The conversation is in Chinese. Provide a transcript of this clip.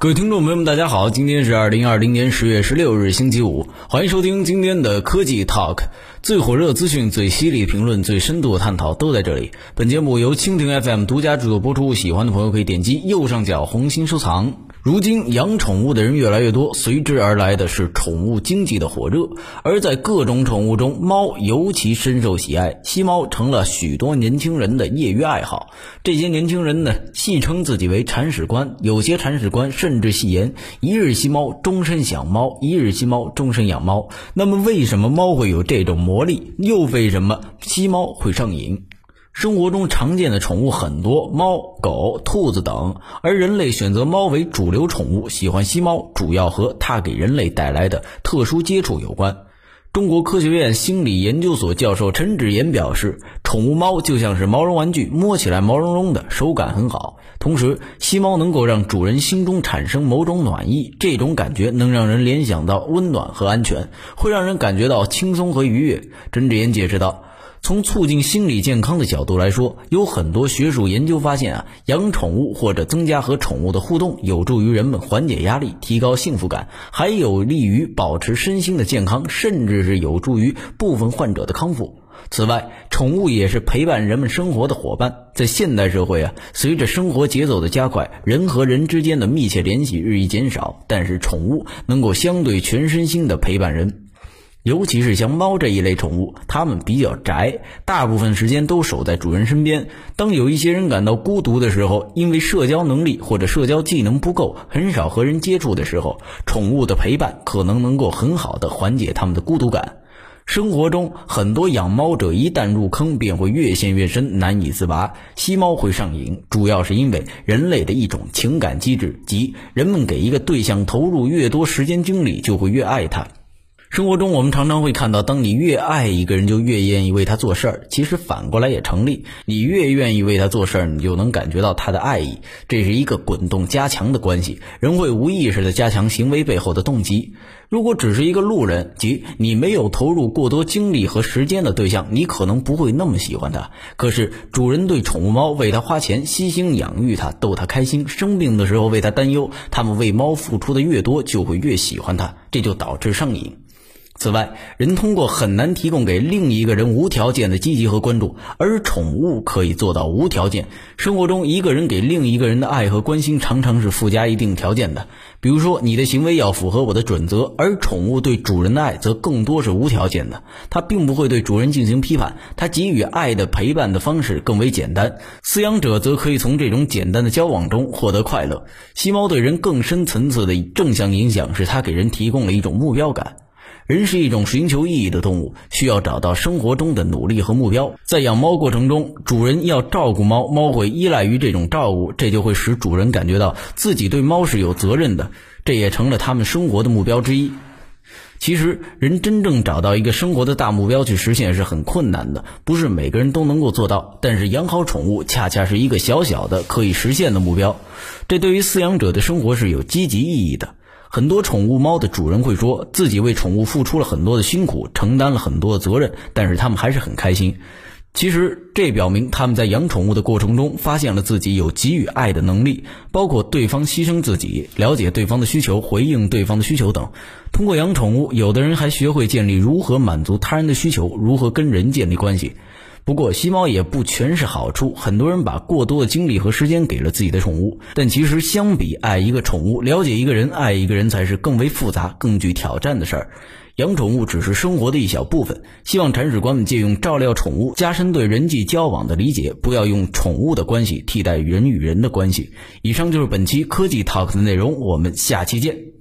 各位听众朋友们，大家好，今天是二零二零年十月十六日，星期五，欢迎收听今天的科技 Talk，最火热资讯、最犀利评论、最深度探讨都在这里。本节目由蜻蜓 FM 独家制作播出，喜欢的朋友可以点击右上角红心收藏。如今养宠物的人越来越多，随之而来的是宠物经济的火热。而在各种宠物中，猫尤其深受喜爱，吸猫成了许多年轻人的业余爱好。这些年轻人呢，戏称自己为铲屎官，有些铲屎官甚至戏言：一日吸猫，终身想猫；一日吸猫，终身养猫。那么，为什么猫会有这种魔力？又为什么吸猫会上瘾？生活中常见的宠物很多，猫、狗、兔子等，而人类选择猫为主流宠物，喜欢吸猫，主要和它给人类带来的特殊接触有关。中国科学院心理研究所教授陈志岩表示，宠物猫就像是毛绒玩具，摸起来毛茸茸的，手感很好。同时，吸猫能够让主人心中产生某种暖意，这种感觉能让人联想到温暖和安全，会让人感觉到轻松和愉悦。陈志岩解释道。从促进心理健康的角度来说，有很多学术研究发现啊，养宠物或者增加和宠物的互动，有助于人们缓解压力、提高幸福感，还有利于保持身心的健康，甚至是有助于部分患者的康复。此外，宠物也是陪伴人们生活的伙伴。在现代社会啊，随着生活节奏的加快，人和人之间的密切联系日益减少，但是宠物能够相对全身心的陪伴人。尤其是像猫这一类宠物，它们比较宅，大部分时间都守在主人身边。当有一些人感到孤独的时候，因为社交能力或者社交技能不够，很少和人接触的时候，宠物的陪伴可能能够很好的缓解他们的孤独感。生活中，很多养猫者一旦入坑，便会越陷越深，难以自拔。吸猫会上瘾，主要是因为人类的一种情感机制，即人们给一个对象投入越多时间精力，就会越爱它。生活中，我们常常会看到，当你越爱一个人，就越愿意为他做事儿。其实反过来也成立，你越愿意为他做事儿，你就能感觉到他的爱意。这是一个滚动加强的关系，人会无意识的加强行为背后的动机。如果只是一个路人，即你没有投入过多精力和时间的对象，你可能不会那么喜欢他。可是主人对宠物猫为它花钱，悉心养育它，逗它开心，生病的时候为它担忧，他们为猫付出的越多，就会越喜欢它，这就导致上瘾。此外，人通过很难提供给另一个人无条件的积极和关注，而宠物可以做到无条件。生活中，一个人给另一个人的爱和关心常常是附加一定条件的，比如说你的行为要符合我的准则，而宠物对主人的爱则更多是无条件的，它并不会对主人进行批判，它给予爱的陪伴的方式更为简单，饲养者则可以从这种简单的交往中获得快乐。吸猫对人更深层次的正向影响是它给人提供了一种目标感。人是一种寻求意义的动物，需要找到生活中的努力和目标。在养猫过程中，主人要照顾猫，猫会依赖于这种照顾，这就会使主人感觉到自己对猫是有责任的，这也成了他们生活的目标之一。其实，人真正找到一个生活的大目标去实现是很困难的，不是每个人都能够做到。但是，养好宠物恰恰是一个小小的可以实现的目标，这对于饲养者的生活是有积极意义的。很多宠物猫的主人会说自己为宠物付出了很多的辛苦，承担了很多的责任，但是他们还是很开心。其实这表明他们在养宠物的过程中发现了自己有给予爱的能力，包括对方牺牲自己、了解对方的需求、回应对方的需求等。通过养宠物，有的人还学会建立如何满足他人的需求，如何跟人建立关系。不过吸猫也不全是好处，很多人把过多的精力和时间给了自己的宠物，但其实相比爱一个宠物，了解一个人、爱一个人才是更为复杂、更具挑战的事儿。养宠物只是生活的一小部分，希望铲屎官们借用照料宠物，加深对人际交往的理解，不要用宠物的关系替代人与人的关系。以上就是本期科技 Talk 的内容，我们下期见。